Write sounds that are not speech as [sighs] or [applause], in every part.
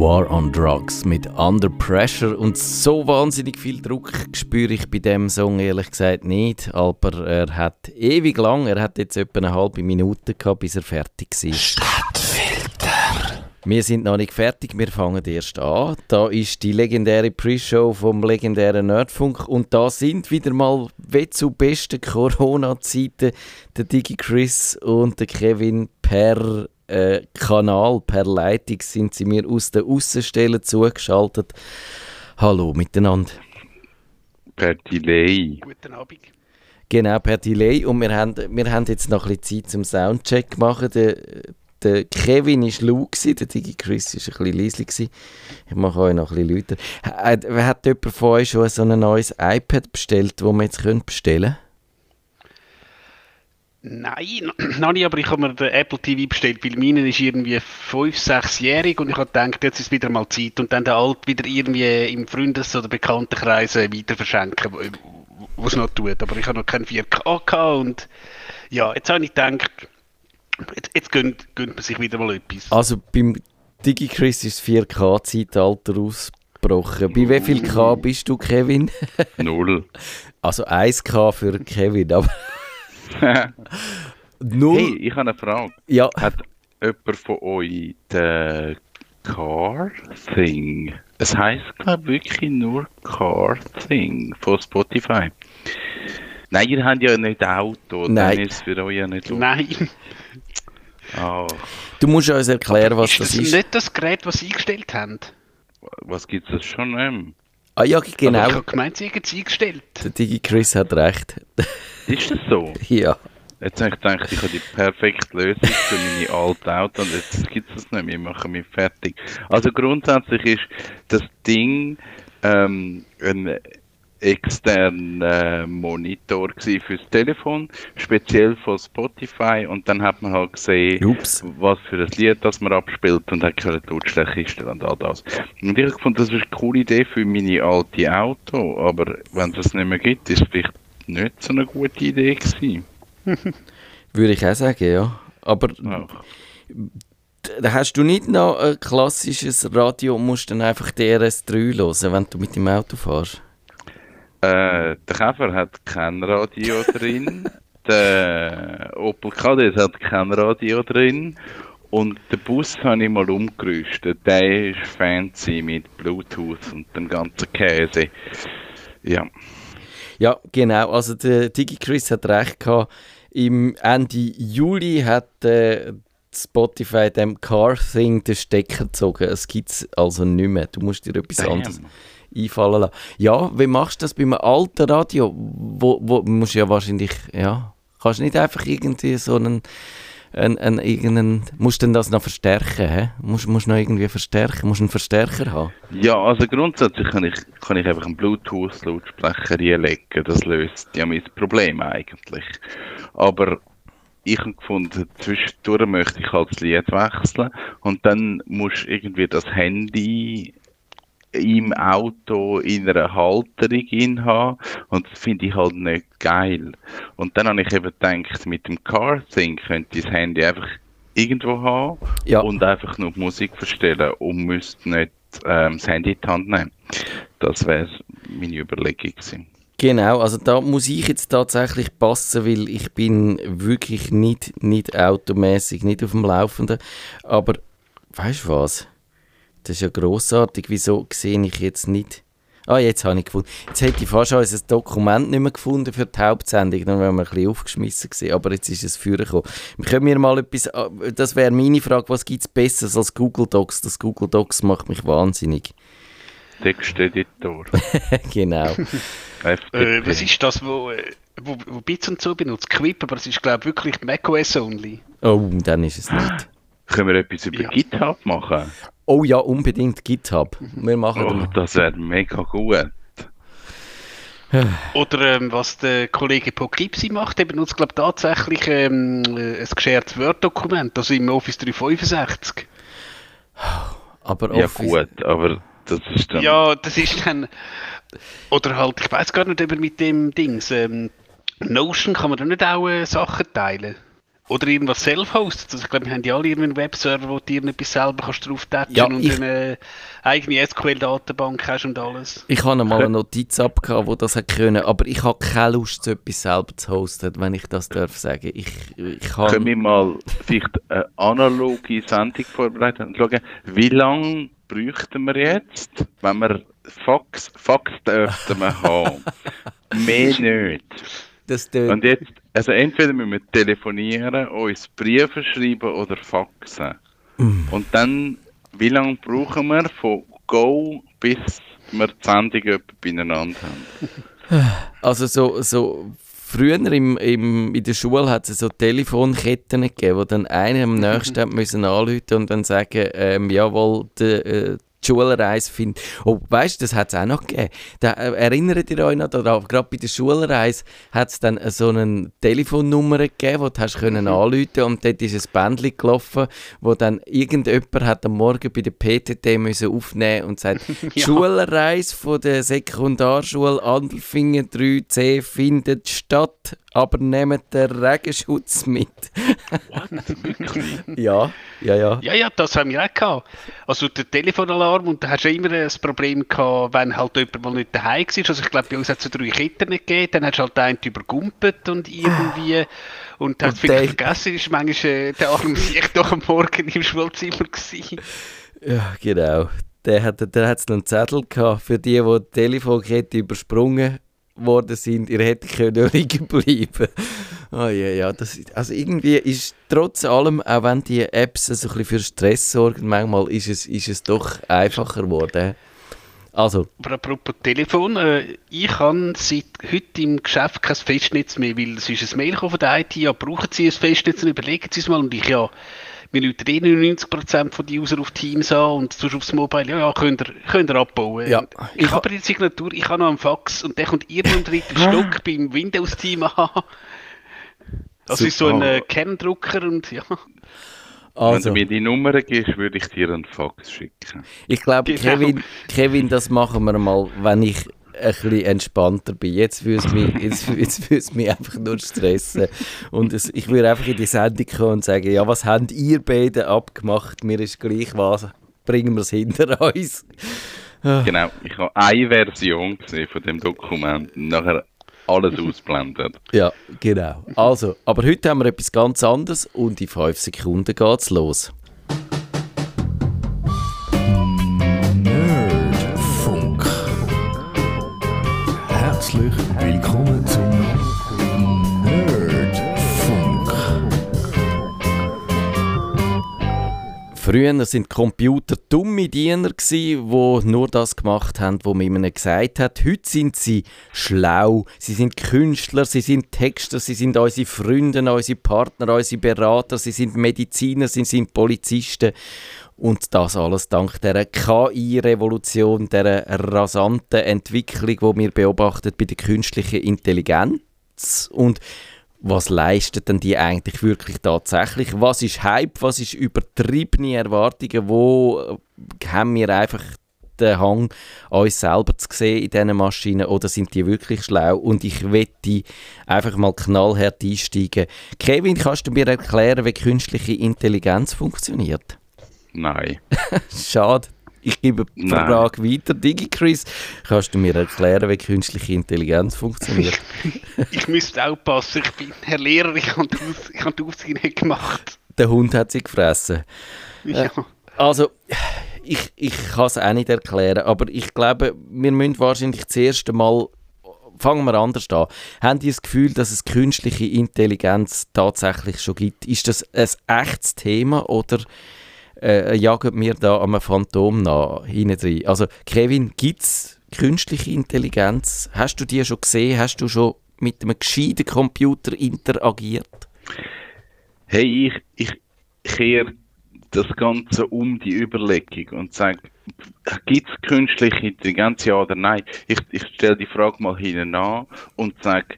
War on Drugs mit Under Pressure und so wahnsinnig viel Druck spüre ich bei dem Song ehrlich gesagt nicht, aber er hat ewig lang, er hat jetzt etwa eine halbe Minute gehabt, bis er fertig war. Stadtfilter. Wir sind noch nicht fertig, wir fangen erst an. Da ist die legendäre Pre-Show vom legendären Nerdfunk und da sind wieder mal wie zu besten Corona-Zeiten der Digi Chris und der Kevin per äh, Kanal, per Leitung sind sie mir aus der Außenstelle zugeschaltet. Hallo miteinander. Per Delay. Guten Abend. Genau, per Delay. Und wir haben, wir haben jetzt noch ein bisschen Zeit zum Soundcheck machen. Der, der Kevin war laut, der Digi Chris war ein bisschen leise. Ich mache euch noch ein bisschen lauter. Hat, hat jemand von euch schon so ein neues iPad bestellt, das wir jetzt bestellen können? Nein, noch nicht, aber ich habe mir den Apple TV bestellt, weil meinen ist irgendwie 5-, 6-jährig und ich habe gedacht, jetzt ist wieder mal Zeit und dann den alt wieder irgendwie im Freundes- oder Bekanntenkreis weiter verschenken, was es noch tut. Aber ich habe noch kein 4K gehabt und ja, jetzt habe ich gedacht, jetzt, jetzt gönnt, gönnt man sich wieder mal etwas. Also beim DigiChris ist das 4K-Zeitalter ausgebrochen. Bei wie viel K bist du, Kevin? Null. [laughs] Also 1K für Kevin, aber... [laughs] Null. Hey, ich habe eine Frage. Ja. Hat jemand von euch den Car Thing? Es heisst, glaube wirklich nur Car Thing von Spotify. Nein, ihr habt ja nicht Auto, Nein. dann ist es für euch ja nicht so. Nein. Oh. Du musst uns erklären, was ist das, das ist. nicht das Gerät, das Sie eingestellt haben? Was gibt es schon? Ähm? Ah ja, Aber ich genau. habe gemeint, Sie hätten es eingestellt. Der DigiChris hat recht. [laughs] Ist das so? ja. Jetzt habe ich gedacht, ich habe die perfekte Lösung für meine alte Auto und jetzt gibt es das nicht mehr, ich mache mich fertig. Also grundsätzlich ist das Ding ähm, ein externer Monitor gewesen fürs Telefon, speziell von Spotify und dann hat man halt gesehen, Ups. was für ein Lied das man abspielt und hat die Lautstärke einstellen und all das. Und ich gefunden, das ist eine coole Idee für meine alte Auto, aber wenn es das nicht mehr gibt, ist es vielleicht nicht so eine gute Idee gewesen. [laughs] Würde ich auch sagen, ja. Aber Ja. da hast du nicht noch ein klassisches Radio und musst dann einfach DRS3 hören, wenn du mit dem Auto fährst? Äh, der Käfer hat kein Radio drin. [laughs] Der Opel Kadett hat kein Radio drin. Und den Bus habe ich mal umgerüstet. Der ist fancy mit Bluetooth und dem ganzen Käse. Ja. Ja, genau. Also der DigiChris hat recht gehabt. Im Ende Juli hat äh, Spotify dem Car Thing den Stecker gezogen. Es gibt es also nicht mehr. Du musst dir etwas Damn. anderes einfallen lassen. Ja, wie machst du das bei einem alten Radio? Wo, wo musst du ja wahrscheinlich, ja, kannst nicht einfach irgendwie so einen, einen, einen irgendeinen, musst du das noch verstärken, hä? Musst, musst noch irgendwie verstärken, musst einen Verstärker haben. Ja, also grundsätzlich kann ich, kann ich einfach einen Bluetooth-Lautsprecher reinlegen. Das löst ja mein Problem eigentlich. Aber ich habe gefunden, zwischendurch möchte ich halt das Lied wechseln und dann muss irgendwie das Handy im Auto in einer Halterung in haben und das finde ich halt nicht geil. Und dann habe ich eben gedacht, mit dem Car Thing könnte ich das Handy einfach irgendwo haben Ja. und einfach nur Musik verstellen und müsste nicht ähm, das Handy in die Hand nehmen. Das wäre meine Überlegung gewesen. Genau, also da muss ich jetzt tatsächlich passen, weil ich bin wirklich nicht, nicht automäßig, nicht auf dem Laufenden. Aber weißt du was? Das ist ja grossartig. Wieso sehe ich jetzt nicht? Ah, jetzt habe ich gefunden. Jetzt hätte ich fast schon unser Dokument nicht mehr gefunden für die Hauptsendung, dann wären wir ein bisschen aufgeschmissen gewesen. Aber jetzt ist es vorgekommen. Können wir mal etwas, äh, das wäre meine Frage, was gibt es Besseres als Google Docs? Das Google Docs macht mich wahnsinnig. Texteditor. [laughs] genau. Äh, was ist das, wo, äh, wo, wo Bits und so benutzt? Quip, aber es ist glaube ich wirklich macOS only. Oh, dann ist es nicht. Können wir etwas über Ja. GitHub machen? Oh ja, unbedingt GitHub. Wir machen Oh, das wäre mega gut. [sighs] Oder ähm, was der Kollege Poglipsi macht, der benutzt glaube ich tatsächlich ähm, äh, ein geschertes Word-Dokument, also im Office 365. Aber Ja Office- gut, aber das ist dann... Ja, das ist dann... Oder halt, ich weiß gar nicht, ob er mit dem Dings... Ähm, Notion kann man da nicht auch äh, Sachen teilen? Oder irgendwas self-hostet. Also ich glaube, wir haben ja alle einen Webserver, wo du irgendetwas selber kannst drauf Ja, und ich- eine eigene SQL-Datenbank hast und alles. Ich habe mal eine Notiz abgehabt, wo das hat können, aber ich habe keine Lust, so etwas selber zu hosten, wenn ich das darf sagen. Ich, ich Können kann... wir mal vielleicht eine analoge Sendung vorbereiten und schauen, wie lange bräuchten wir jetzt, wenn wir Fax, Fax dürften wir haben? [laughs] Mehr nicht. Und jetzt, also entweder müssen wir telefonieren, uns Briefe schreiben oder faxen. Und dann, wie lange brauchen wir von Go bis wir die Sendung beieinander haben? [laughs] Also so, so früher im, im, in der Schule hat es so Telefonketten gegeben, wo dann einer am nächsten hat müssen anrufen und dann sagen, ähm, jawohl, der, äh, die Schulreise findet. Oh, weißt du, das hat es auch noch gegeben. Da, äh, erinnert ihr euch noch daran, gerade bei der Schulreise hat es dann äh, so eine Telefonnummer gegeben, wo du hast können anrufen und dort ist ein Bändchen gelaufen, wo dann irgendjemand hat am Morgen bei der PTT müssen aufnehmen und sagt, [laughs] Ja. Schulreise von der Sekundarschule Andelfingen 3C findet statt, aber nehmt den Regenschutz mit. [laughs] ja, ja, ja. Ja, ja, das haben wir auch gehabt. Also der Telefonalarm und da hast du immer das Problem gehabt, wenn halt jemand mal nicht daheim war. Also ich glaube, bei uns hat es so drei Ketten nicht gegeben. Dann hast du halt einen übergumpelt und irgendwie... Und hast Und vielleicht der- vergessen, ist manchmal äh, der arme [laughs] sich doch am Morgen im Schulzimmer gewesen. Ja, genau. Der hat der hat's noch einen Zettel gehabt für die, die die Telefonkette übersprungen worden sind. Ihr hättet können [laughs] liegen bleiben. Oh ja, ja. Das, also irgendwie ist trotz allem, auch wenn die Apps so ein bisschen für Stress sorgen, manchmal ist es, ist es doch einfacher geworden. Also, Aber apropos Telefon, äh, ich habe seit heute im Geschäft kein Festnetz mehr, weil es ist ein Mail von der IT, ja, brauchen Sie ein Festnetz, überlegen Sie es mal. Und ich, ja, wir rufen eh 99% von den User auf Teams an und sonst aufs Mobile, ja, ja, könnt ihr, könnt ihr abbauen. Ja. Ich Ich ha- habe die Signatur, ich habe noch einen Fax und der kommt irgendwo im dritten Stock beim Windows-Team an. Das ist so ein Super. äh, Kerndrucker und ja. Wenn also du mir die Nummer gibst, würde ich dir einen Fax schicken. ich glaube, Genau. Kevin, Kevin, das machen wir mal, wenn ich ein bisschen entspannter bin. Jetzt würde es mich, jetzt, jetzt würde es mich einfach nur stressen. Und es, ich würde einfach in die Sendung kommen und sagen, ja, was habt ihr beide abgemacht? Mir ist gleich was. Bringen wir es hinter uns. Genau, ich habe eine Version gesehen von dem Dokument und nachher alles ausblendet. Ja, genau. Also, aber heute haben wir etwas ganz anderes und in fünf Sekunden geht's los. Früher sind Computer dumme Diener gsi, wo nur das gemacht haben, was man ihnen gesagt hat. Heute sind sie schlau, sie sind Künstler, sie sind Texter, sie sind unsere Freunde, unsere Partner, unsere Berater, sie sind Mediziner, sie sind Polizisten. Und das alles dank der KI-Revolution, der rasanten Entwicklung, die wir beobachten bei der künstlichen Intelligenz. Und was leistet denn die eigentlich wirklich tatsächlich? Was ist Hype? Was ist übertriebene Erwartungen? Wo äh, haben wir einfach den Hang, uns selber zu sehen in diesen Maschinen oder sind die wirklich schlau? Und ich wette einfach mal knallhart einsteigen. Kevin, kannst du mir erklären, wie künstliche Intelligenz funktioniert? Nein. [laughs] Schade. Ich gebe die Nein. Frage weiter. DigiChris, kannst du mir erklären, wie künstliche Intelligenz funktioniert? [laughs] Ich müsste aufpassen, ich bin Herr Lehrer, ich habe die, Aufsicht nicht gemacht. Der Hund hat sie gefressen. Ja. Also, ich, ich kann es auch nicht erklären, aber ich glaube, wir müssen wahrscheinlich zuerst einmal. Fangen wir anders an. Haben die das Gefühl, dass es künstliche Intelligenz tatsächlich schon gibt? Ist das ein echtes Thema oder äh, jagen wir da am Phantom nach hinein? Also, Kevin, gibt es künstliche Intelligenz? Hast du die schon gesehen? Hast du schon mit einem gescheiten Computer interagiert? Hey, ich, ich kehre das Ganze um die Überlegung und sage, gibt es künstliche Intelligenz, ja oder nein? Ich, ich stelle die Frage mal hinten an und sage,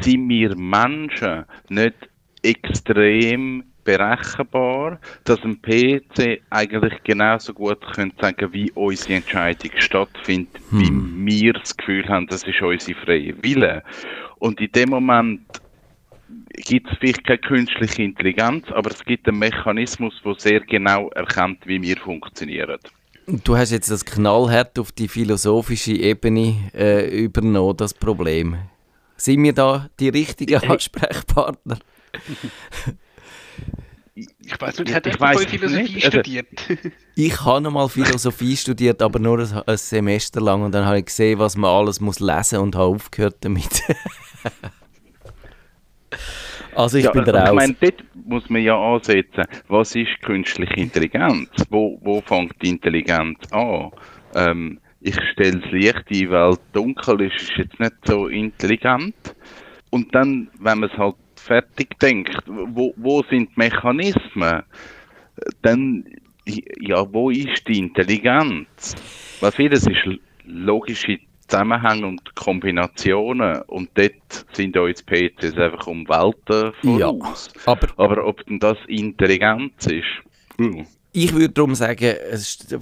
sind wir Menschen nicht extrem berechenbar, dass ein PC eigentlich genauso gut könnte sagen, wie unsere Entscheidung stattfindet, wie wir das Gefühl haben, das ist unsere freie Wille. Und in dem Moment gibt es vielleicht keine künstliche Intelligenz, aber es gibt einen Mechanismus, der sehr genau erkennt, wie wir funktionieren. Du hast jetzt das knallhart auf die philosophische Ebene äh, übernommen, das Problem. Sind wir da die richtigen [laughs] Ansprechpartner? [laughs] Ich weiß nicht, hat Ich es Philosophie nicht. Also- studiert? [laughs] Ich habe noch mal Philosophie studiert, aber nur ein, ein Semester lang und dann habe ich gesehen, was man alles muss lesen und habe aufgehört damit. [laughs] also ich ja, bin also raus. Ich meine, dort muss man ja ansetzen, was ist künstliche Intelligenz? Wo, wo fängt die Intelligenz an? Ähm, ich stelle das Licht ein, weil dunkel ist, ist jetzt nicht so intelligent. Und dann, wenn man es halt fertig denkt, wo, wo sind die Mechanismen? Dann, ja, wo ist die Intelligenz? Weil vieles ist logische Zusammenhänge und Kombinationen und dort sind uns PCs einfach um Welten Ja, voraus. aber Aber ob denn das Intelligenz ist? Hm. ich würde darum sagen, es ist-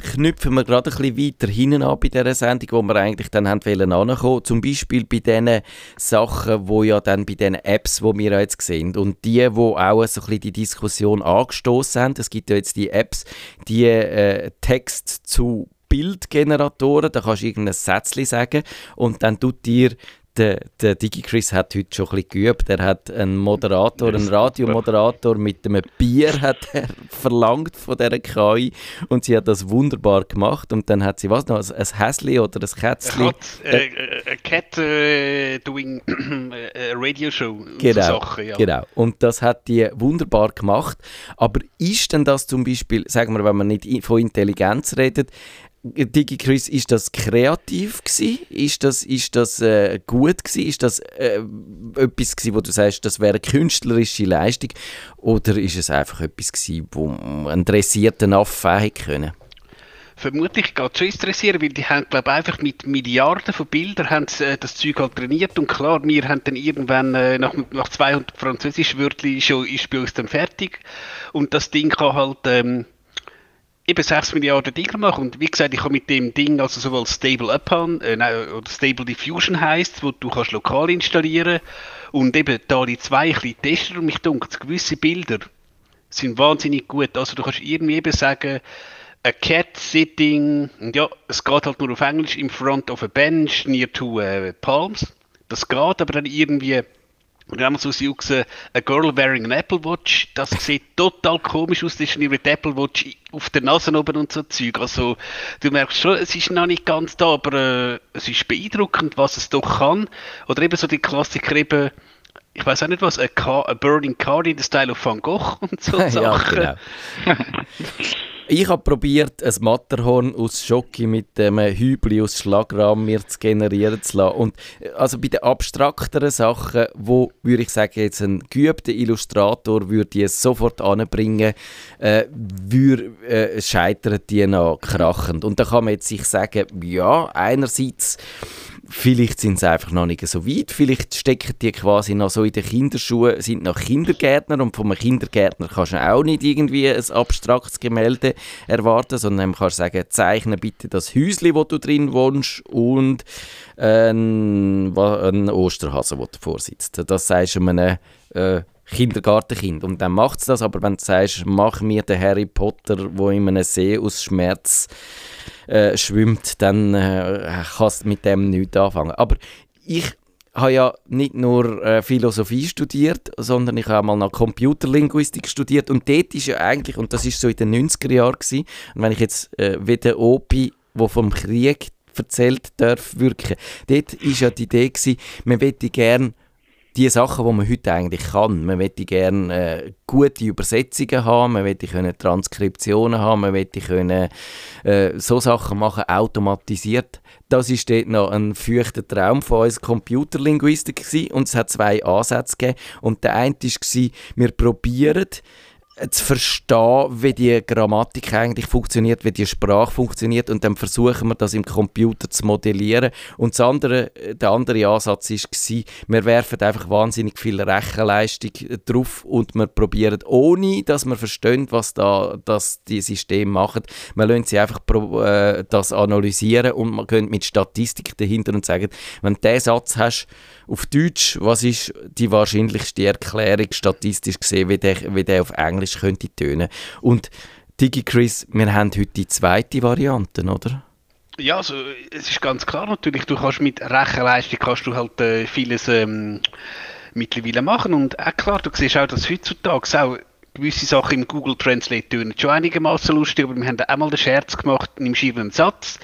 knüpfen wir gerade ein bisschen weiter hinten an bei dieser Sendung, wo wir eigentlich dann haben wollen. Zum Beispiel bei diesen Sachen, wo ja dann bei diesen Apps, wo wir jetzt sehen und die, wo auch so ein bisschen die Diskussion angestoßen haben. Es gibt ja jetzt die Apps, die äh, Text zu Bildgeneratoren, da kannst du irgendein Sätzchen sagen und dann tut dir der, der DigiChris hat heute schon ein bisschen geübt. Er hat einen Moderator, einen Radiomoderator mit einem Bier [laughs] hat er verlangt von dieser KI und sie hat das wunderbar gemacht und dann hat sie was noch, ein, ein Häsli oder ein Kätzli. Äh, äh, a cat äh, doing äh, a radio show Genau, so Sachen, ja. genau. Und das hat die wunderbar gemacht. Aber ist denn das zum Beispiel, sagen wir, wenn man nicht von Intelligenz redet, DigiChris, ist das kreativ gsi? Ist das, ist das äh, gut gsi? Ist das äh, etwas gsi, wo du sagst, das wäre eine künstlerische Leistung? Oder ist es einfach etwas gsi, wo ein dressierter Affe hätte können? Vermutlich geht es schon interessieren, weil die haben, glaube einfach mit Milliarden von Bildern haben sie, äh, das Zeug halt trainiert und klar, wir haben dann irgendwann äh, nach, nach 200 französisch Wörtern schon ist bei uns dann fertig und das Ding kann halt ähm, eben 6 Milliarden Dinge machen und wie gesagt, ich habe mit dem Ding also sowohl Stable Upon äh, oder Stable Diffusion heißt, wo du kannst lokal installieren und eben da die zwei ein bisschen testen und mich dunkelt, gewisse Bilder sind wahnsinnig gut. Also du kannst irgendwie eben sagen, a cat sitting, und ja, es geht halt nur auf Englisch, in front of a bench near to äh, palms. Das geht, aber dann irgendwie, und dann haben wir so Juxen, a girl wearing an Apple Watch, das sieht total komisch aus, das ist die Apple Watch auf der Nase oben und so Zeug. Also du merkst schon, es ist noch nicht ganz da, aber äh, es ist beeindruckend, was es doch kann. Oder eben so die Klassiker eben, ich weiß auch nicht was, a, car, a burning car in the style of Van Gogh und so [laughs] ja, Sachen. genau. [laughs] Ich habe probiert, ein Matterhorn aus Schoki mit einem Hübli aus Schlagrahm mir zu generieren zu lassen. Und äh, also bei den abstrakteren Sachen, wo würde ich sagen, jetzt ein geübter Illustrator würde es sofort anbringen, äh, würde, äh, scheitern die noch krachend. Und da kann man jetzt sich sagen, ja, einerseits Vielleicht sind sie einfach noch nicht so weit, vielleicht stecken die quasi noch so in den Kinderschuhen, sind noch Kindergärtner und einem Kindergärtner kannst du auch nicht irgendwie ein abstraktes Gemälde erwarten, sondern dann kannst du sagen, zeichne bitte das Häuschen, wo du drin wohnst und ein, ein Osterhase, der davor sitzt. Das sagst du einem äh, Kindergartenkind und dann macht es das, aber wenn du sagst, mach mir den Harry Potter, wo in einem See aus Schmerz äh, schwimmt, dann äh, kannst du mit dem nichts anfangen. Aber ich habe ja nicht nur äh, Philosophie studiert, sondern ich habe mal noch Computerlinguistik studiert und dort ist ja eigentlich, und das ist so in den 90er Jahren gewesen, und wenn ich jetzt äh, wie der Opi, der vom Krieg erzählt darf, wirken, dort ist ja die Idee gewesen, man möchte gerne die Sachen, die man heute eigentlich kann. Man möchte gerne äh, gute Übersetzungen haben, man möchte können Transkriptionen haben, man möchte können äh, so Sachen machen, automatisiert. Das ist dort noch ein feuchter Traum von uns Computerlinguisten gewesen. und es hat zwei Ansätze gegeben. Und der eine war, wir probieren zu verstehen, wie die Grammatik eigentlich funktioniert, wie die Sprache funktioniert und dann versuchen wir das im Computer zu modellieren. Und das andere, der andere Ansatz war, wir werfen einfach wahnsinnig viel Rechenleistung drauf und wir probieren, ohne dass wir verstehen, was da das die Systeme machen, wir lassen sie einfach pro, äh, das analysieren und man könnte mit Statistik dahinter und sagen, wenn du diesen Satz hast auf Deutsch, was ist die wahrscheinlichste Erklärung statistisch gesehen, wie der, wie der auf Englisch könnte tönen. Und DigiChris, wir haben heute die zweite Variante, oder? Ja, also es ist ganz klar natürlich, du kannst mit Rechenleistung kannst du halt äh, vieles ähm, mittlerweile machen und auch klar, du siehst auch, dass heutzutage auch gewisse Sachen im Google Translate tönen schon einigermaßen lustig, aber wir haben da einmal den Scherz gemacht, nimmst einen Satz,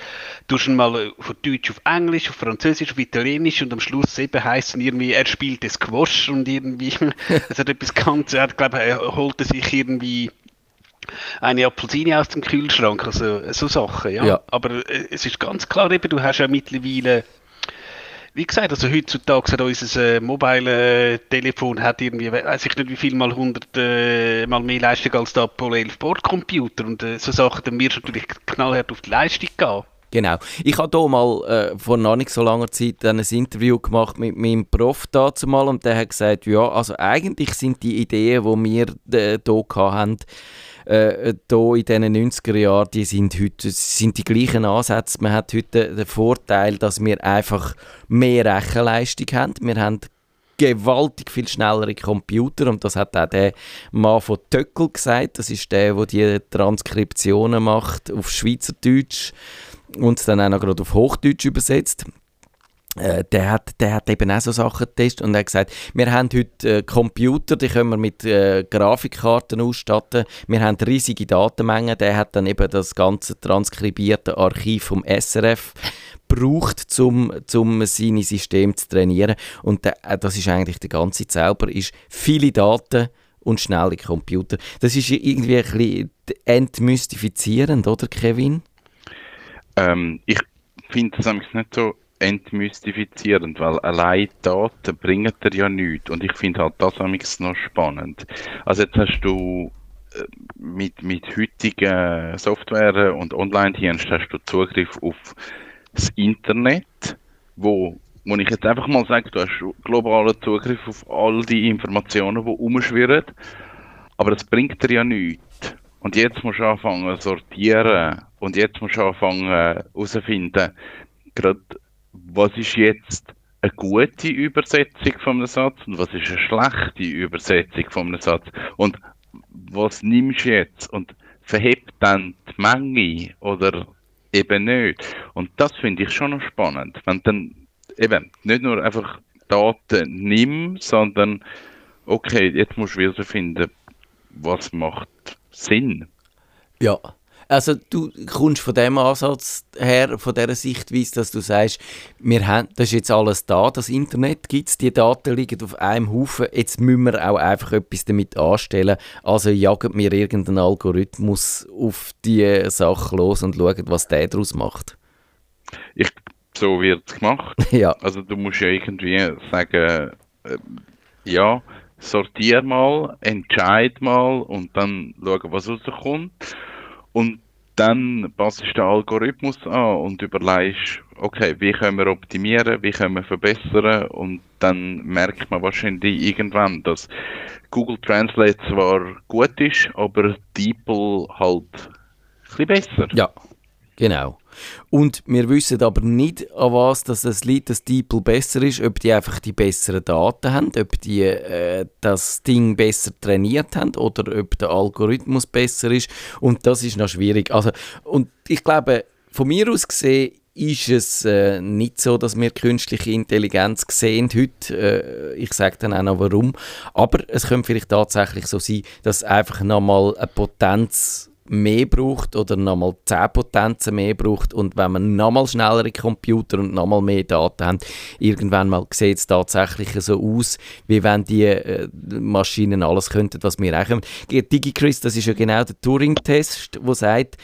tust ihn mal äh, von Deutsch auf Englisch, auf Französisch, auf Italienisch und am Schluss eben heisst es irgendwie, er spielt das Squash und irgendwie, [laughs] es hat etwas ganz, er glaube, er holte sich irgendwie eine Apfelsine aus dem Kühlschrank, also so Sachen, ja. Ja. Aber äh, es ist ganz klar eben, du hast ja mittlerweile wie gesagt, also heutzutage hat unser äh, Mobile-Telefon hat irgendwie, weiß ich nicht wie viel mal 100 äh, mal mehr Leistung als der Apollo 11 Bordcomputer und äh, so Sachen, dann wirst du natürlich knallhart auf die Leistung gehen. Genau. Ich habe hier mal äh, vor noch nicht so langer Zeit ein Interview gemacht mit meinem Prof dazu mal und der hat gesagt, ja, also eigentlich sind die Ideen, die wir äh, hier hatten, äh, hier in diesen 90er Jahren, die sind heute sind die gleichen Ansätze. Man hat heute den Vorteil, dass wir einfach mehr Rechenleistung haben. Wir haben gewaltig viel schnellere Computer und das hat auch der Mann von Töckel gesagt. Das ist der, der die Transkriptionen macht auf Schweizerdeutsch und dann auch noch gerade auf Hochdeutsch übersetzt. Äh, der, hat, der hat eben auch so Sachen getestet und hat gesagt, wir haben heute äh, Computer, die können wir mit äh, Grafikkarten ausstatten. Wir haben riesige Datenmengen. Der hat dann eben das ganze transkribierte Archiv vom SRF braucht, um zum seine System zu trainieren. Und der, äh, das ist eigentlich der ganze Zauber, ist viele Daten und schnelle Computer. Das ist irgendwie ein bisschen entmystifizierend, oder Kevin? Ähm, ich finde das eigentlich nicht so entmystifizierend, weil allein Daten bringen dir ja nichts. Und ich finde halt das eigentlich noch spannend. Also jetzt hast du äh, mit, mit heutigen Software und Online-Diensten hast du Zugriff auf das Internet, wo, wo ich jetzt einfach mal sage, du hast globalen Zugriff auf all die Informationen, die rumschwirren, aber das bringt dir ja nichts. Und jetzt musst du anfangen sortieren und jetzt musst du anfangen herauszufinden, gerade was ist jetzt eine gute Übersetzung von einem Satz und was ist eine schlechte Übersetzung von einem Satz und was nimmst du jetzt und verhebt dann die Menge oder eben nicht. Und das finde ich schon noch spannend, wenn dann eben nicht nur einfach Daten nimmst, sondern okay, jetzt musst du wieder finden, was macht Sinn. Ja. Also du kommst von dem Ansatz her, von dieser Sichtweise, dass du sagst, wir haben, das ist jetzt alles da, das Internet gibt es, die Daten liegen auf einem Haufen, jetzt müssen wir auch einfach etwas damit anstellen. Also jagen wir irgendeinen Algorithmus auf die Sache los und schauen, was der daraus macht. Ich, so wird es gemacht. [laughs] Ja, Also du musst ja irgendwie sagen, äh, ja, sortier mal, entscheid mal und dann schauen, was rauskommt. Und dann passt du den Algorithmus an und überlegst, okay, wie können wir optimieren, wie können wir verbessern und dann merkt man wahrscheinlich irgendwann, dass Google Translate zwar gut ist, aber DeepL halt ein bisschen besser. ja, genau. Und wir wissen aber nicht, an was dass es liegt, dass DeepL besser ist, ob die einfach die besseren Daten haben, ob die äh, das Ding besser trainiert haben oder ob der Algorithmus besser ist. Und das ist noch schwierig. Also, und ich glaube, von mir aus gesehen, ist es äh, nicht so, dass wir künstliche Intelligenz sehen heute. Äh, ich sage dann auch noch warum. Aber es könnte vielleicht tatsächlich so sein, dass einfach nochmal eine Potenz mehr braucht oder nochmal 10 Potenzen mehr braucht und wenn man nochmal schnellere Computer und nochmal mehr Daten haben, irgendwann mal sieht es tatsächlich so aus, wie wenn die äh, Maschinen alles könnten, was wir auch können. DigiChris, das ist ja genau der Turing-Test, der sagt,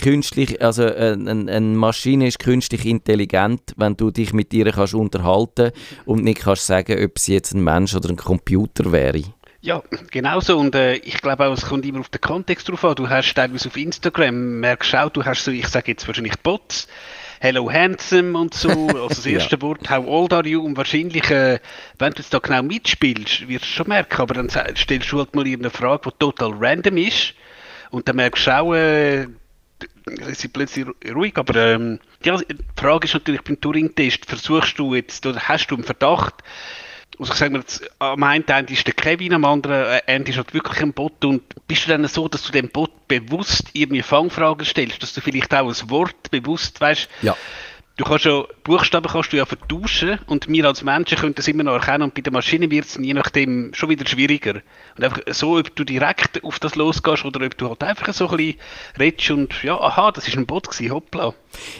künstlich, also äh, eine, eine Maschine ist künstlich intelligent, wenn du dich mit ihr kannst unterhalten und nicht kannst sagen, ob sie jetzt ein Mensch oder ein Computer wäre. Ja, genau so. Und äh, ich glaube auch, es kommt immer auf den Kontext drauf an. Du hast teilweise auf Instagram, merkst auch, du hast so, ich sage jetzt wahrscheinlich Bots, Hello Handsome und so, [laughs] also das erste ja. Wort, How old are you? Und wahrscheinlich, äh, wenn du jetzt da genau mitspielst, wirst du schon merken, aber dann stellst du halt mal eine Frage, die total random ist und dann merkst du auch, äh, sie plötzlich ruhig, aber ähm, die Frage ist natürlich beim Turing-Test, versuchst du jetzt, oder hast du einen Verdacht, also ich sage jetzt, am einen Ende ist der Kevin, am anderen Ende ist halt wirklich ein Bot und bist du dann so, dass du dem Bot bewusst irgendwie Fangfragen stellst, dass du vielleicht auch ein Wort bewusst, weißt, ja du kannst ja, Buchstaben kannst du ja vertauschen und wir als Menschen können das immer noch erkennen und bei der Maschine wird es je nachdem schon wieder schwieriger. Und einfach so, ob du direkt auf das losgehst oder ob du halt einfach so ein bisschen redest und ja, aha, das ist ein Bot gewesen, hoppla.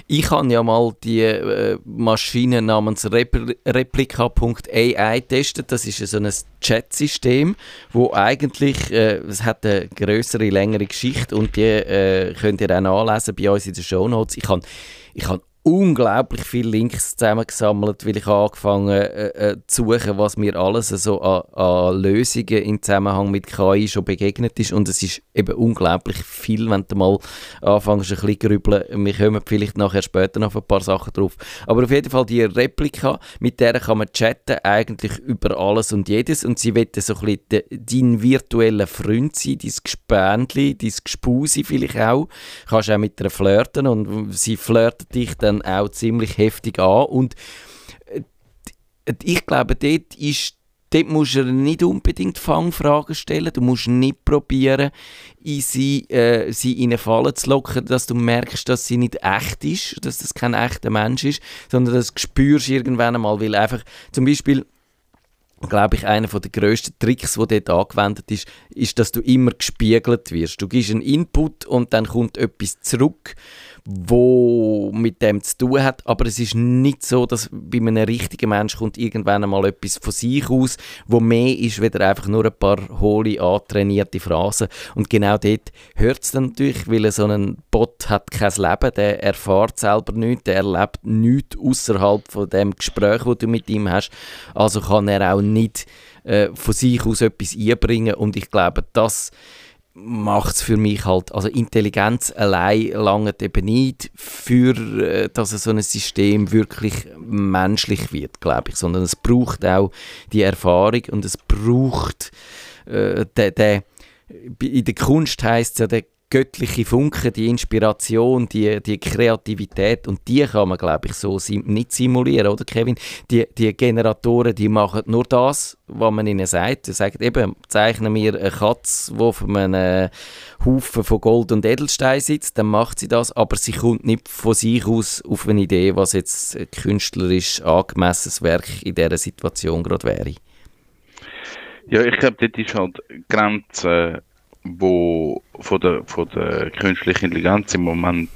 Ich habe ja mal die äh, Maschine namens Repl Replika.ai getestet. Das ist so ein Chat-System, wo eigentlich, äh, es hat eine größere, längere Geschichte und die äh, könnt ihr auch nachlesen bei uns in den Show Notes. Ich habe ich habe unglaublich viele Links zusammengesammelt, weil ich angefangen äh, äh, zu suchen, was mir alles so an, an, Lösungen im Zusammenhang mit KI schon begegnet ist. Und es ist eben unglaublich viel, wenn du mal anfängst, ein bisschen grübeln. Wir kommen vielleicht nachher später noch auf ein paar Sachen drauf. Aber auf jeden Fall die Replika, mit der kann man chatten, eigentlich über alles und jedes. Und sie wollen so ein bisschen dein virtueller Freund sein, dein Gespendli, dein Gespusi vielleicht auch. Du kannst auch mit ihr flirten und sie flirtet dich dann dann auch ziemlich heftig an. Und äh, ich glaube, dort ist Dort musst du nicht unbedingt Fangfragen stellen. Du musst nicht probieren, in sie, äh, sie in eine Falle zu locken, dass du merkst, dass sie nicht echt ist, dass das kein echter Mensch ist, sondern das spürst irgendwann einmal, weil einfach zum Beispiel glaube ich, einer der grössten Tricks, der dort angewendet ist, ist, dass du immer gespiegelt wirst. Du gibst einen Input und dann kommt etwas zurück wo mit dem zu tun hat, aber es ist nicht so, dass bei einem richtigen Mensch kommt irgendwann einmal etwas von sich aus, wo mehr ist, weder einfach nur ein paar hohle, antrainierte Phrasen. Und genau dort hört es dann natürlich, weil so ein Bot hat kein Leben, der erfährt selber nichts, der erlebt nichts außerhalb von dem Gespräch, das du mit ihm hast. Also kann er auch nicht äh, von sich aus etwas einbringen und ich glaube, das macht es für mich halt, also Intelligenz allein lange eben nicht für, äh, dass so ein System wirklich menschlich wird, glaube ich, sondern es braucht auch die Erfahrung und es braucht äh, der, der in der Kunst heißt es ja, der göttliche Funke, die Inspiration, die, die Kreativität und die kann man, glaube ich, so sim nicht simulieren, oder Kevin? Die, die Generatoren, die machen nur das, was man ihnen sagt. Sie sagen eben, zeichnen wir eine Katze, die auf einem Haufen von Gold und Edelstein sitzt, dann macht sie das, aber sie kommt nicht von sich aus auf eine Idee, was jetzt ein künstlerisch angemessenes Werk in dieser Situation gerade wäre. Ja, ich glaube, das ist halt Grenze wo von der, von der künstlichen Intelligenz im Moment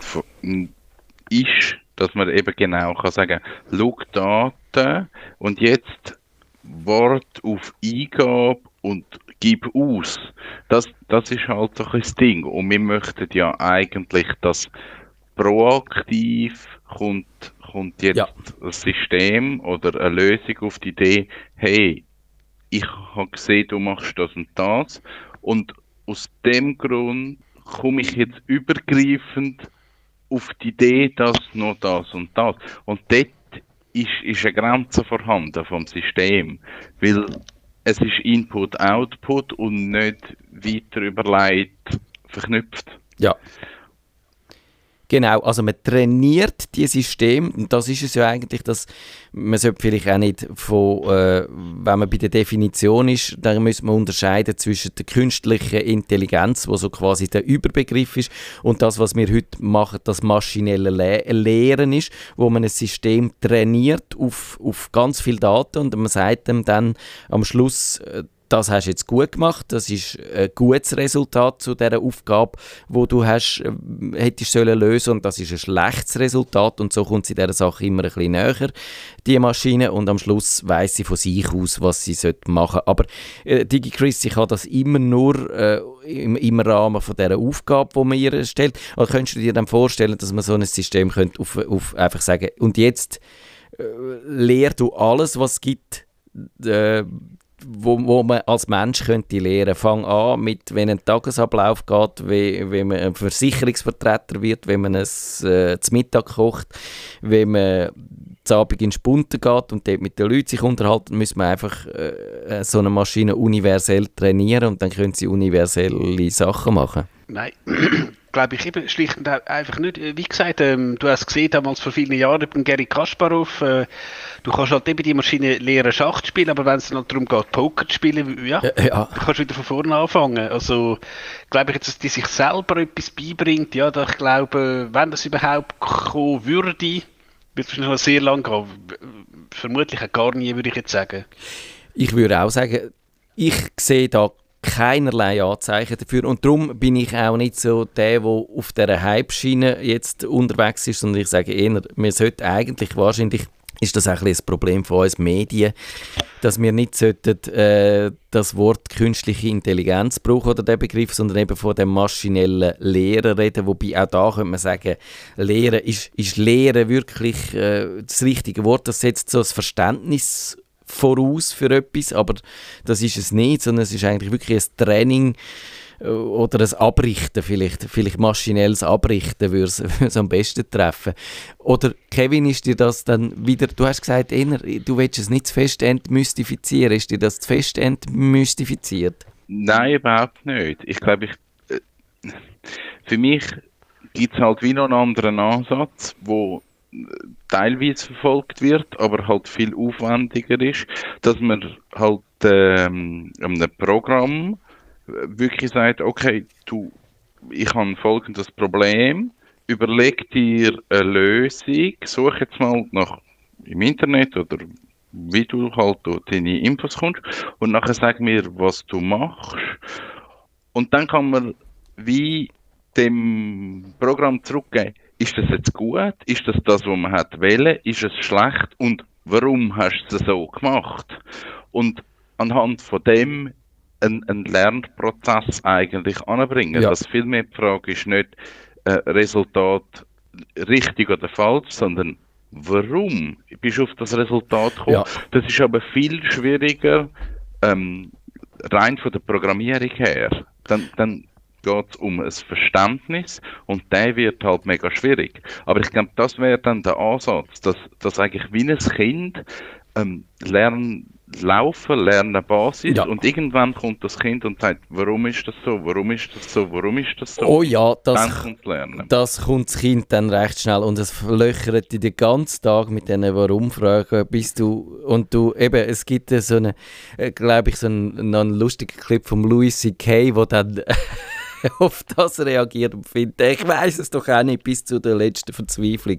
ist, dass man eben genau kann sagen, Daten und jetzt Wort auf Eingabe und gib aus. Das, das ist halt so ein Ding. Und wir möchten ja eigentlich, dass proaktiv kommt, kommt jetzt ja. ein System oder eine Lösung auf die Idee, hey, ich habe gesehen, du machst das und das und aus dem Grund komme ich jetzt übergreifend auf die Idee, dass noch das und das. Und dort ist, ist eine Grenze vorhanden vom System, weil es ist Input-Output und nicht weiter überlegt verknüpft. Ja. Genau, also man trainiert die System und das ist es ja eigentlich, dass man sollte vielleicht auch nicht von, äh, wenn man bei der Definition ist, dann müssen wir unterscheiden zwischen der künstlichen Intelligenz, wo so quasi der Überbegriff ist, und das, was wir heute machen, das maschinelle Le Lehren ist, wo man ein System trainiert auf, auf ganz viele Daten und man sagt dem dann am Schluss, äh, das hast du jetzt gut gemacht, das ist ein gutes Resultat zu dieser Aufgabe, wo du hast, äh, hättest sollen lösen und das ist ein schlechtes Resultat und so kommt sie dieser Sache immer ein bisschen näher, die Maschine, und am Schluss weiß sie von sich aus, was sie machen sollte. Aber äh, DigiChris, ich kann das immer nur äh, im, im, Rahmen von dieser Aufgabe, die man ihr stellt. Oder könntest du dir dann vorstellen, dass man so ein System könnte auf, auf einfach sagen, und jetzt äh, lehr du alles, was es gibt, äh, wo, wo man als Mensch könnte lernen. Fang an mit, wenn ein Tagesablauf geht, wie, wie man ein Versicherungsvertreter wird, wenn man es äh, zum Mittag kocht, wenn man zu Abend in Spunten geht und dort mit den Leuten sich unterhalten, muss man einfach äh, so eine Maschine universell trainieren und dann können sie universelle Sachen machen. Nein, glaube ich eben schlicht und einfach nicht. Wie gesagt, ähm, du hast gesehen damals vor vielen Jahren beim Gary Kasparov, äh, du kannst halt eben die Maschine lehren Schacht spielen, aber wenn es dann darum geht, Poker zu spielen, ja, Ja, ja. du kannst wieder von vorne anfangen. Also glaube ich jetzt, dass die sich selber etwas beibringt, ja, da ich glaube, wenn das überhaupt kommen würde, wird es wahrscheinlich noch sehr lang gehen. Vermutlich gar nie, würde ich jetzt sagen. Ich würde auch sagen, ich sehe da keinerlei Anzeichen dafür. Und darum bin ich auch nicht so der, der auf dieser Hype-Schiene jetzt unterwegs ist, sondern ich sage eher, wir sollten eigentlich wahrscheinlich ist das auch ein das Problem von uns Medien, dass wir nicht sollten, äh, das Wort künstliche Intelligenz brauchen oder den Begriff, sondern eben von dem maschinellen Lehren reden, wobei auch da könnte man sagen, Lehren ist, ist Lehren wirklich äh, das richtige Wort, das setzt so das Verständnis voraus für etwas, aber das ist es nicht, sondern es ist eigentlich wirklich ein Training äh, oder ein Abrichten, vielleicht, vielleicht maschinelles Abrichten würde es, [laughs] am besten treffen. Oder Kevin, ist dir das dann wieder, du hast gesagt, du willst es nicht zu fest entmystifizieren, ist dir das zu fest entmystifiziert? Nein, überhaupt nicht. Ich glaube, ich, äh, für mich gibt es halt wie noch einen anderen Ansatz, wo teilweise verfolgt wird, aber halt viel aufwendiger ist, dass man halt ähm, einem Programm äh, wirklich sagt, okay, du, ich habe folgendes Problem, überleg dir eine Lösung, such jetzt mal nach im Internet oder wie du halt deine Infos kommst und nachher sag mir, was du machst. Und dann kann man wie dem Programm zurückgeben, ist das jetzt gut? Ist das das, was man hat wählen? Ist es schlecht? Und warum hast du es so gemacht? Und anhand von dem einen, einen Lernprozess eigentlich anbringen. Ja. Dass vielmehr die Frage ist nicht äh, Resultat richtig oder falsch, sondern warum bist du auf das Resultat gekommen? Ja. Das ist aber viel schwieriger, ähm, rein von der Programmierung her. Dann, dann geht es um ein Verständnis und der wird halt mega schwierig. Aber ich glaube, das wäre dann der Ansatz, dass, dass eigentlich wie ein Kind ähm, lernen, laufen, lernen Basis Ja. und irgendwann kommt das Kind und sagt, warum ist das so, warum ist das so, warum ist das so? Oh ja, dann das, kommt Lernen. das kommt das Kind dann recht schnell und es löchert dich den ganzen Tag mit diesen Warum-Fragen, bis du, und du, eben, es gibt so eine, glaube ich, so einen, einen lustigen Clip von Louis C.K., wo dann [laughs] [laughs] auf das reagiert und findet, ich weiß es doch auch nicht, bis zu der letzten Verzweiflung,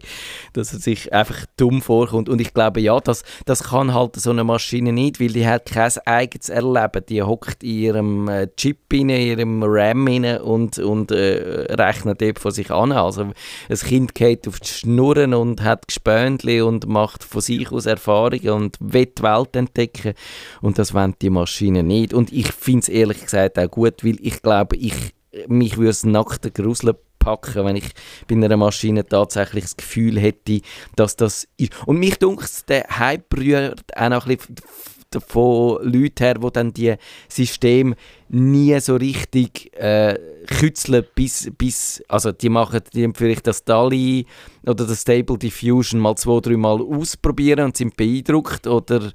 dass er sich einfach dumm vorkommt. Und ich glaube, ja, das, das kann halt so eine Maschine nicht, weil die hat kein eigenes Erleben. Die hockt in ihrem äh, Chip in ihrem RAM rein und, und äh, rechnet dort von sich an. Also ein Kind geht auf die Schnurren und hat Gespöntli und macht von sich aus Erfahrungen und will die Welt entdecken. Und das wollen die Maschinen nicht. Und ich finde es ehrlich gesagt auch gut, weil ich glaube, ich mich würde es nackten Gruseln packen, wenn ich bei einer Maschine tatsächlich das Gefühl hätte, dass das ist. Und mich dunkt der Hype rührt auch noch ein bisschen von Leuten her, die dann die Systeme nie so richtig äh, kützeln, bis, bis, also die machen die vielleicht das DALI oder das Stable Diffusion mal zwei, drei Mal ausprobieren und sind beeindruckt, oder,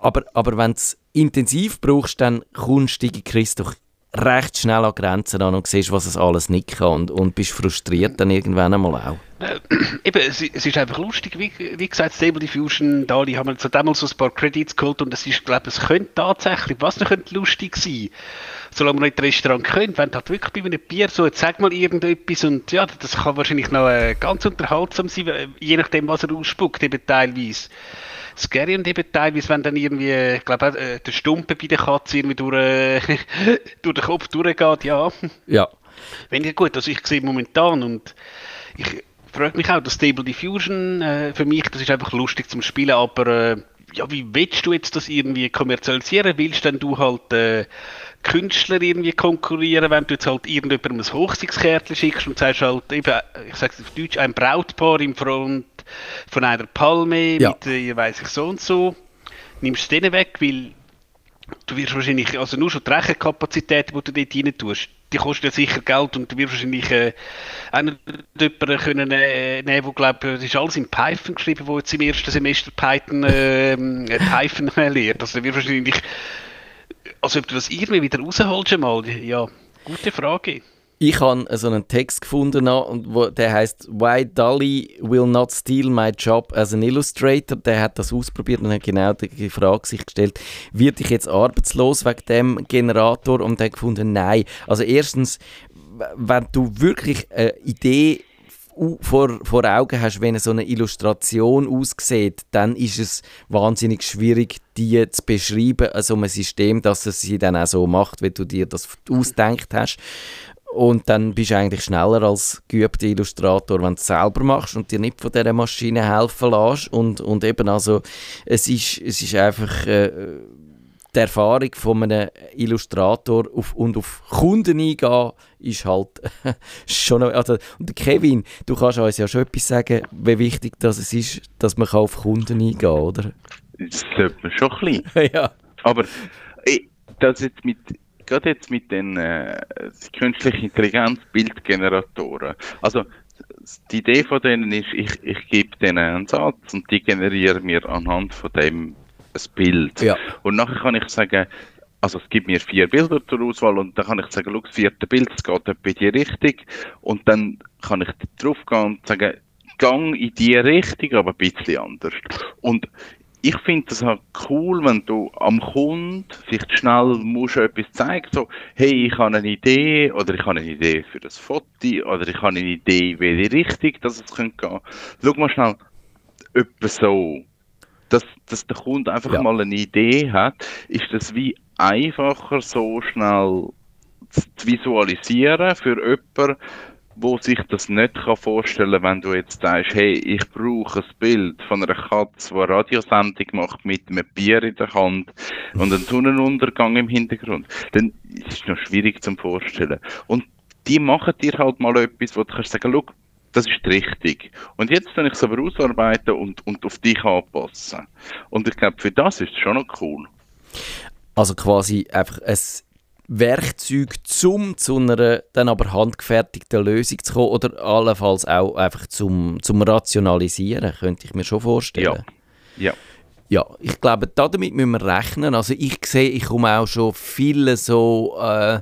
aber, aber wenn es intensiv brauchst, dann kommst du, Digi Chris, doch recht schnell an Grenzen an und siehst, was es alles nicht kann und, und bist frustriert dann irgendwann einmal auch. Äh, [clears throat] eben, es, es ist einfach lustig, wie, wie gesagt, Stable Diffusion, Dali haben wir zu dem so ein paar Credits geholt und es ist, glaube ich, es könnte tatsächlich, was noch könnte lustig sein, solange man nicht Restaurant können, wenn halt wirklich bei einem Bier so, jetzt sag mal irgendetwas und ja, das kann wahrscheinlich noch äh, ganz unterhaltsam sein, äh, je nachdem, was er ausspuckt, eben teilweise. Scary und eben teilweise, wenn dann irgendwie, ich glaube, äh, der Stumpe bei der Katze irgendwie durch, äh, [laughs] durch den Kopf durchgeht, ja. Ja, Wenn ja gut, also ich sehe momentan und ich frage mich auch, das Stable Diffusion äh, für mich, das ist einfach lustig zum Spielen, aber äh, ja, wie willst du jetzt das irgendwie kommerzialisieren? Willst denn du halt äh, Künstler irgendwie konkurrieren, wenn du jetzt halt irgendjemandem ein Hochzeitskärtchen schickst und sagst halt eben, ich sag's auf Deutsch, ein Brautpaar im Front von einer Palme Ja. mit, äh, weiß ich so und so, nimmst du denen weg, weil du wirst wahrscheinlich, also nur schon die Rechenkapazität, die du dort rein tust, die kostet ja sicher Geld und du wirst wahrscheinlich äh, auch nicht jemanden können äh, nehmen, wo glaube es ist alles in Python geschrieben, wo jetzt im ersten Semester Python, ähm, äh, Python [laughs] lernt. Also du wirst wahrscheinlich, also ob du das irgendwie wieder rausholst mal, ja, gute Frage. Ich habe so einen Text gefunden, der heißt Why Dolly will not steal my job as an illustrator. Der hat das ausprobiert und hat genau die Frage sich gestellt, wird ich jetzt arbeitslos wegen dem Generator? Und er hat gefunden, nein. Also erstens, wenn du wirklich eine Idee vor, vor Augen hast, wenn so eine Illustration aussieht, dann ist es wahnsinnig schwierig, die zu beschreiben, also ein System, dass es sie dann auch so macht, wie du dir das ausdenkt hast. Und dann bist du eigentlich schneller als geübter Illustrator, wenn du es selber machst und dir nicht von dieser Maschine helfen lässt. Und, und eben also, es ist, es ist einfach äh, die Erfahrung von einem Illustrator auf, und auf Kunden eingehen, ist halt [laughs] schon... Also, und Kevin, du kannst uns ja schon etwas sagen, wie wichtig das es ist, dass man auf Kunden eingehen kann, oder? Das sollte man schon ein bisschen. [laughs] ja. Aber ich, das jetzt mit gerade jetzt mit den äh, künstlichen Intelligenz Bildgeneratoren. Also die Idee von denen ist, ich, ich gebe denen einen Satz und die generieren mir anhand von dem ein Bild. Ja. Und nachher kann ich sagen, also es gibt mir vier Bilder zur Auswahl und dann kann ich sagen, schau, das vierte Bild, es geht bei die Richtung und dann kann ich drauf gehen und sagen, gang in die Richtung, aber ein bisschen anders. Und ich finde das halt cool, wenn du am Kunden vielleicht schnell musst etwas zeigen, so, hey, ich habe eine Idee, oder ich habe eine Idee für das Foto, oder ich habe eine Idee, welche Richtung dass es gehen könnte. Schau mal schnell, etwa so. Dass, dass der Kunde einfach ja. mal eine Idee hat, ist das wie einfacher, so schnell zu visualisieren für jemanden, wo sich das nicht kann vorstellen wenn du jetzt sagst, hey, ich brauche ein Bild von einer Katze, die eine Radiosendung macht mit einem Bier in der Hand und einem Sonnenuntergang im Hintergrund. Dann ist es noch schwierig zum Vorstellen. Und die machen dir halt mal etwas, wo du kannst sagen, schau, das ist richtig. Und jetzt kann ich es aber ausarbeiten und, und auf dich anpassen. Und ich glaube, für das ist es schon noch cool. Also quasi einfach ein Werkzeug, um zu einer dann aber handgefertigten Lösung zu kommen oder allenfalls auch einfach zum, zum Rationalisieren, könnte ich mir schon vorstellen. Ja. ja. Ja, ich glaube, damit müssen wir rechnen. Also ich sehe, ich komme auch schon viele so äh,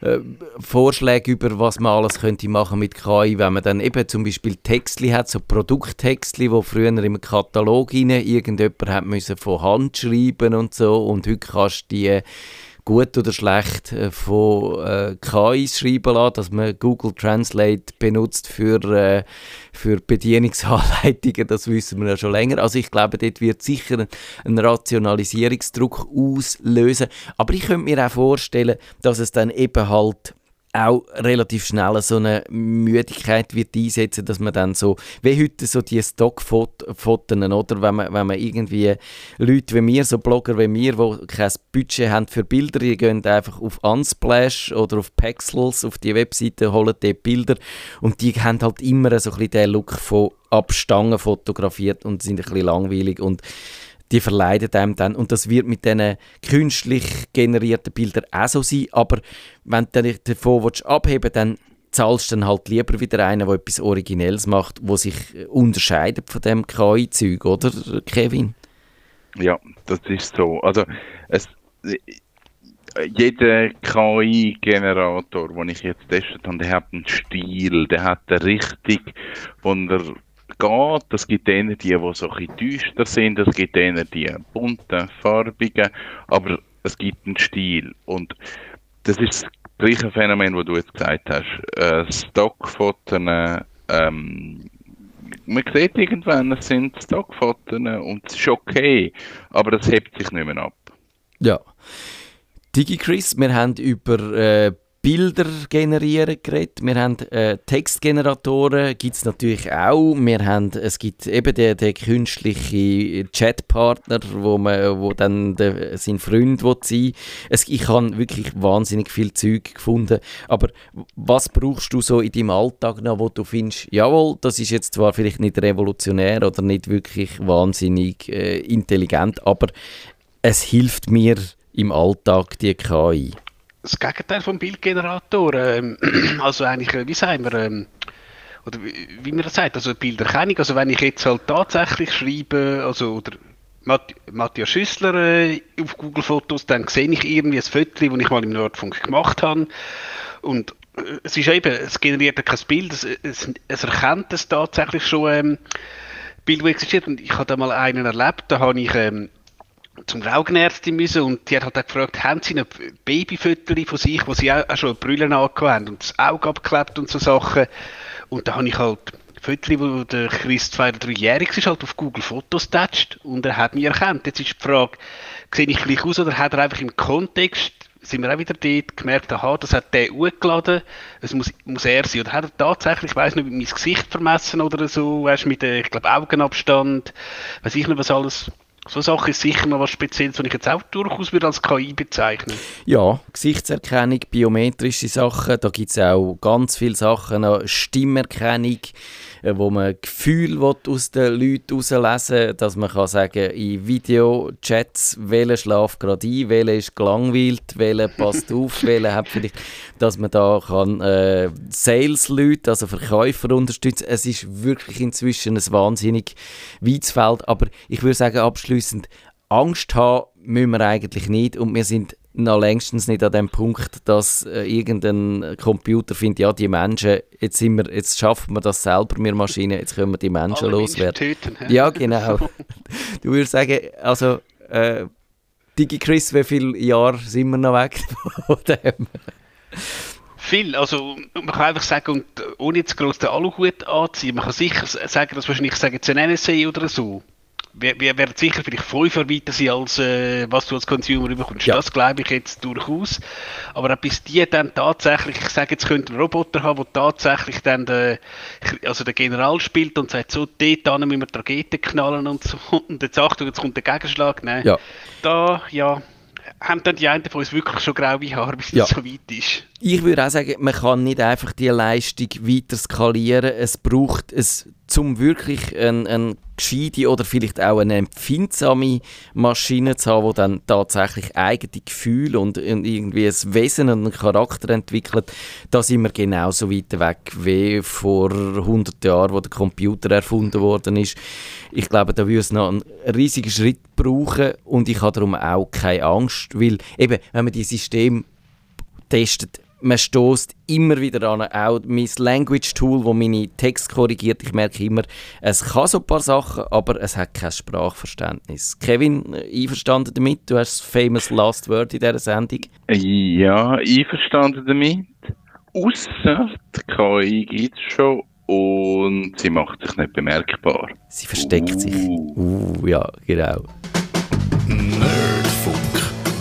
äh, Vorschläge über, was man alles könnte machen mit KI, wenn man dann eben zum Beispiel Textli hat, so Produkttextli, wo früher im Katalog rein irgendjemand hat müssen von Hand schreiben und so und heute kannst du die gut oder schlecht äh, von äh, KIs schreiben lassen, dass man Google Translate benutzt für, äh, für Bedienungsanleitungen, das wissen wir ja schon länger. Also ich glaube, dort wird sicher ein, Rationalisierungsdruck auslösen. Aber ich könnte mir auch vorstellen, dass es dann eben halt auch relativ schnell so eine Müdigkeit wird einsetzen, dass man dann so, wie heute so die Stockfotos, oder? Wenn man, wenn man irgendwie Leute wie mir, so Blogger wie mir, die kein Budget haben für Bilder, die gehen einfach auf Unsplash oder auf Pexels, auf die Webseite, holen die Bilder und die haben halt immer so ein bisschen den Look von Abstangen fotografiert und sind ein bisschen langweilig und die verleiden einem dann. Und das wird mit diesen künstlich generierten Bildern auch so sein. Aber wenn du dich davon abheben willst, dann zahlst du dann halt lieber wieder einen, der etwas Originelles macht, wo sich unterscheidet von dem KI-Zeug, oder Kevin? Ja, das ist so. Also es, jeder KI-Generator, den ich jetzt testet habe, der hat einen Stil, der hat eine Richtung, wo er geht. Es gibt denen, die, die so ein düster sind, es gibt denen, die bunten, farbigen, aber es gibt einen Stil. Und das ist das gleiche Phänomen, das du jetzt gesagt hast. Äh, Stockfotos, ähm, man sieht irgendwann, es sind Stockfotos und es ist okay, aber das hebt sich nicht mehr ab. Ja. DigiChris, wir haben über äh, Bilder generieren geredet. Wir haben äh, Textgeneratoren, gibt es natürlich auch. Wir haben, es gibt eben den, den künstlichen Chatpartner, wo, man, wo dann der, sein Freund sein es, Ich habe wirklich wahnsinnig viel Zeug gefunden. Aber was brauchst du so in deinem Alltag noch, wo du findest, jawohl, das ist jetzt zwar vielleicht nicht revolutionär oder nicht wirklich wahnsinnig äh, intelligent, aber es hilft mir im Alltag, die KI? Das Gegenteil vom Bildgenerator. Ähm, [clears throat] also eigentlich, äh, wie sagen wir, ähm, oder wie, wie man das sagt, also Bilderkennung. Also wenn ich jetzt halt tatsächlich schreibe, also oder Matt Matthias Schüssler äh, auf Google Fotos, dann sehe ich irgendwie ein Foto, das ich mal im Nordfunk gemacht habe. Und äh, es ist eben, es generiert kein Bild, es, es, es erkennt es tatsächlich schon ähm, Bild, das existiert. Und ich habe da mal einen erlebt, da habe ich ähm, zum Augenärztin müssen und die hat halt auch gefragt, haben sie ein Babyfoto von sich, wo sie auch, schon Brille angehabt haben und das Auge abgeklebt und so Sachen. Und da habe ich halt Fotos, wo der Chris zwei oder dreijährig ist, halt auf Google Fotos getatscht und er hat mich erkannt. Jetzt ist die Frage, sehe ich gleich aus oder hat er einfach im Kontext, sind wir auch wieder dort, gemerkt, aha, das hat der hochgeladen, es muss, muss er sein. Oder hat er tatsächlich, ich weiss nicht, mein Gesicht vermessen oder so, weißt, mit, ich glaube, Augenabstand, weiß ich nicht, was alles so Sache ist sicher noch was Spezielles, was ich jetzt auch durchaus würde als KI bezeichnen Ja, Gesichtserkennung, biometrische Sachen, da gibt es auch ganz viele Sachen, noch Stimmerkennung, äh, wo man Gefühl aus den Leuten herauslesen dass man kann sagen in Videochats, welcher schlaft gerade ein, welcher ist gelangweilt, welcher passt [laughs] auf, welcher hat vielleicht, dass man da kann äh, Sales-Leute, also Verkäufer unterstützen. Es ist wirklich inzwischen ein wahnsinnig weites Feld, aber ich würde sagen abschließend Angst haben müssen wir eigentlich nicht und wir sind noch längstens nicht an dem Punkt, dass äh, irgendein Computer findet, ja, die Menschen, jetzt, sind wir, jetzt schaffen wir das selber, wir Maschinen, jetzt können wir die Menschen Alle loswerden. Menschen töten, ja, genau. [laughs] du würdest sagen, also, äh, DigiChris, wie viele Jahre sind wir noch weg [laughs] von dem? Viel, also man kann einfach sagen, und ohne jetzt groß den Aluhut anziehen, man kann sicher sagen, dass wahrscheinlich, ich sage jetzt ein NSA oder so, wir, wir werden sicher vielleicht fünf Jahre weiter sein, als äh, was du als Consumer bekommst. Ja. Das glaube ich jetzt durchaus. Aber auch bis die dann tatsächlich, ich sage jetzt, könnte einen Roboter haben, der tatsächlich dann den, also den General spielt und sagt, so, dort müssen wir die Raketen knallen und so. [laughs] Und jetzt Achtung, jetzt kommt der Gegenschlag. Nein. Ja. Da, ja, haben dann die einen von uns wirklich schon graue Haare, bis Ja. es so weit ist. Ich würde auch sagen, man kann nicht einfach die Leistung weiter skalieren. Es braucht es, zum wirklich eine ein gescheite oder vielleicht auch eine empfindsame Maschine zu haben, die dann tatsächlich eigene Gefühle und irgendwie ein Wesen und einen Charakter entwickelt. Da sind wir genauso weit weg wie vor 100 Jahren, wo der Computer erfunden worden ist. Ich glaube, da würde es noch einen riesigen Schritt brauchen und ich habe darum auch keine Angst, weil eben, wenn man die Systeme testet, man stößt immer wieder an, auch mein Language-Tool, wo meine Texte korrigiert, ich merke immer, es kann so ein paar Sachen, aber es hat kein Sprachverständnis. Kevin, äh, einverstanden damit? Du hast das famous Last Word in dieser Sendung. Ja, einverstanden damit. Ausser die KI gibt es schon und sie macht sich nicht bemerkbar. Sie versteckt sich. Uh. Uh, ja, genau.